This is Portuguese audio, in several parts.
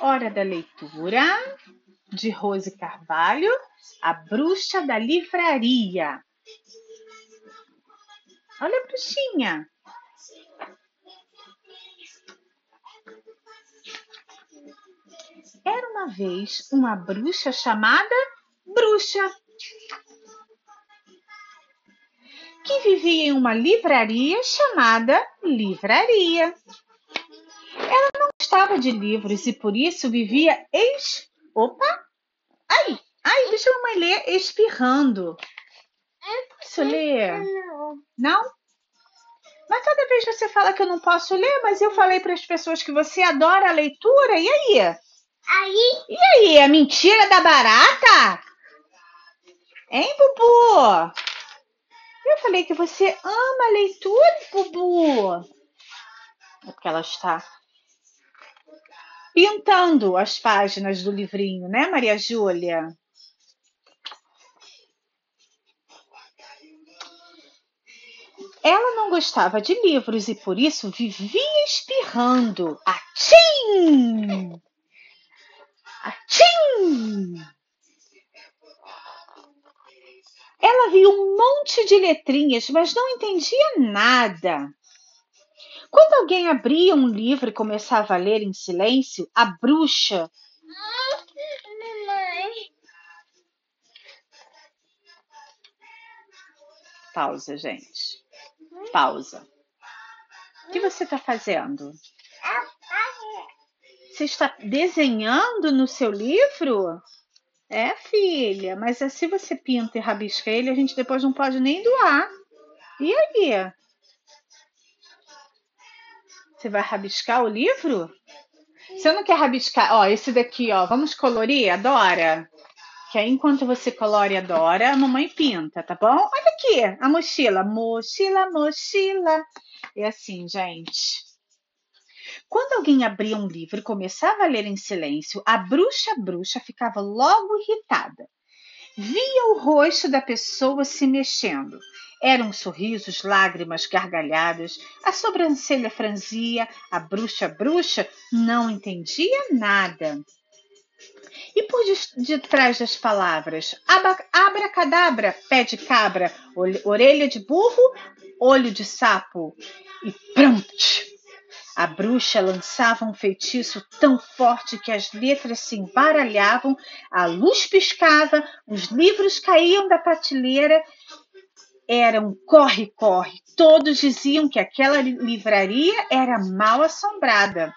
Hora da leitura de Rose Carvalho, A Bruxa da Livraria. Olha a bruxinha. Era uma vez uma bruxa chamada Bruxa, que vivia em uma livraria chamada Livraria. Ela gostava de livros e por isso vivia es... Opa! Ai, ai, deixa a mamãe ler espirrando. Posso ler? Não? Mas toda vez você fala que eu não posso ler, mas eu falei para as pessoas que você adora a leitura, e aí? Aí, E aí, é mentira da barata? Hein, Bubu? Eu falei que você ama a leitura, Bubu. É porque ela está pintando as páginas do livrinho, né, Maria Júlia? Ela não gostava de livros e por isso vivia espirrando. Atim! Atim! Ela viu um monte de letrinhas, mas não entendia nada. Quando alguém abria um livro e começava a ler em silêncio, a bruxa Pausa, gente. Pausa. O que você está fazendo? Você está desenhando no seu livro? É, filha, mas se você pinta e rabisca ele, a gente depois não pode nem doar. E aí? Você vai rabiscar o livro? Você não quer rabiscar? Ó, esse daqui, ó, vamos colorir, adora. Que aí, enquanto você colore adora, a mamãe pinta, tá bom? Olha aqui, a mochila. Mochila, mochila. É assim, gente. Quando alguém abria um livro e começava a ler em silêncio, a bruxa bruxa ficava logo irritada. Via o rosto da pessoa se mexendo. Eram sorrisos, lágrimas, gargalhadas, a sobrancelha franzia, a bruxa bruxa não entendia nada. E por de- detrás das palavras, abracadabra, pé de cabra, orelha de burro, olho de sapo e pronto! A bruxa lançava um feitiço tão forte que as letras se embaralhavam, a luz piscava, os livros caíam da prateleira. Era um corre-corre. Todos diziam que aquela li- livraria era mal assombrada.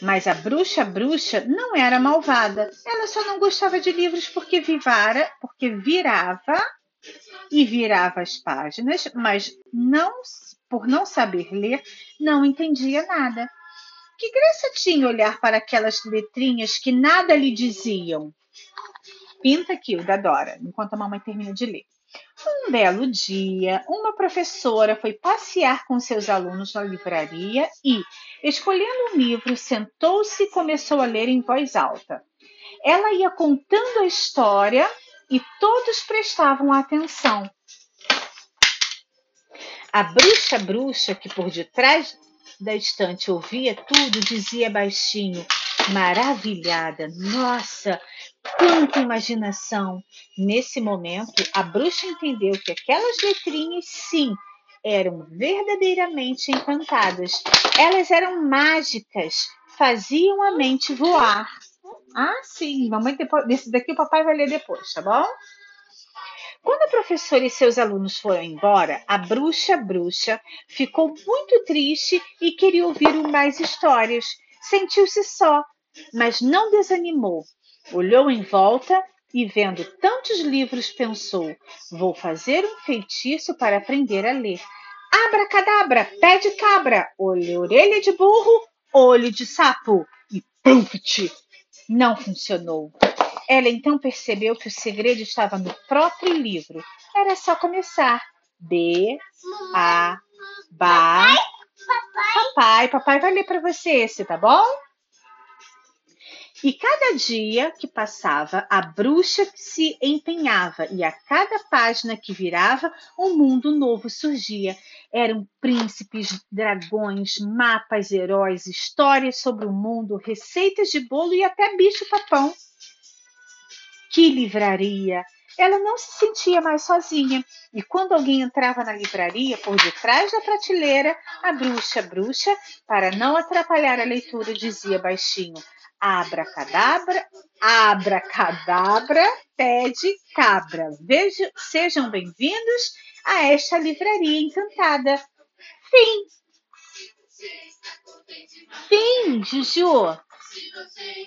Mas a bruxa bruxa não era malvada. Ela só não gostava de livros porque vivara, porque virava e virava as páginas, mas não por não saber ler, não entendia nada. Que graça tinha olhar para aquelas letrinhas que nada lhe diziam? Pinta aqui o da Dora, enquanto a mamãe termina de ler. Um belo dia, uma professora foi passear com seus alunos na livraria e, escolhendo um livro, sentou-se e começou a ler em voz alta. Ela ia contando a história e todos prestavam atenção. A bruxa bruxa, que por detrás da estante ouvia tudo, dizia baixinho, maravilhada: Nossa, quanta imaginação! Nesse momento, a bruxa entendeu que aquelas letrinhas, sim, eram verdadeiramente encantadas. Elas eram mágicas, faziam a mente voar. Ah, sim, mamãe depois, desse daqui o papai vai ler depois, tá bom? Quando a professora e seus alunos foram embora, a bruxa bruxa ficou muito triste e queria ouvir mais histórias. Sentiu-se só, mas não desanimou. Olhou em volta e, vendo tantos livros, pensou: vou fazer um feitiço para aprender a ler. Abracadabra, pé de cabra, olho, orelha de burro, olho de sapo. E pumpt! Não funcionou. Ela então percebeu que o segredo estava no próprio livro. Era só começar. B, A, Ba. papai, Papai, papai vai ler para você esse, tá bom? E cada dia que passava, a bruxa se empenhava, e a cada página que virava, um mundo novo surgia. Eram príncipes, dragões, mapas, heróis, histórias sobre o mundo, receitas de bolo e até bicho-papão. Que livraria! Ela não se sentia mais sozinha, e quando alguém entrava na livraria, por detrás da prateleira, a bruxa, bruxa, para não atrapalhar a leitura, dizia baixinho: Abracadabra, abracadabra, pede cabra. Veja, sejam bem-vindos a esta livraria encantada. Fim. Fim, Juju.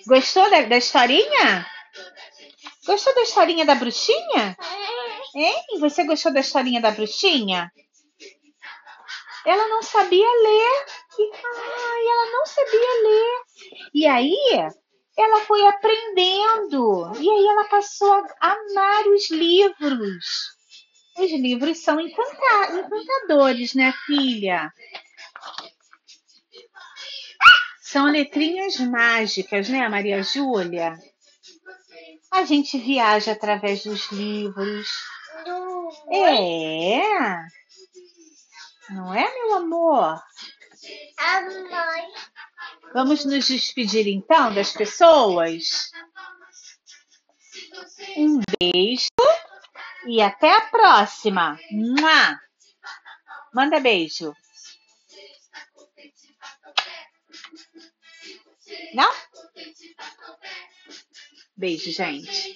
Gostou da, da historinha? Gostou da historinha da bruxinha? Hein? Você gostou da historinha da bruxinha? Ela não sabia ler. Ai, ela não sabia ler. E aí ela foi aprendendo. E aí ela passou a amar os livros. Os livros são encantadores, né, filha? São letrinhas mágicas, né, Maria Júlia? A gente viaja através dos livros. É. Não é, meu amor? A mãe. Vamos nos despedir então das pessoas? Um beijo e até a próxima. Mua! Manda beijo. Não? Beijo, gente.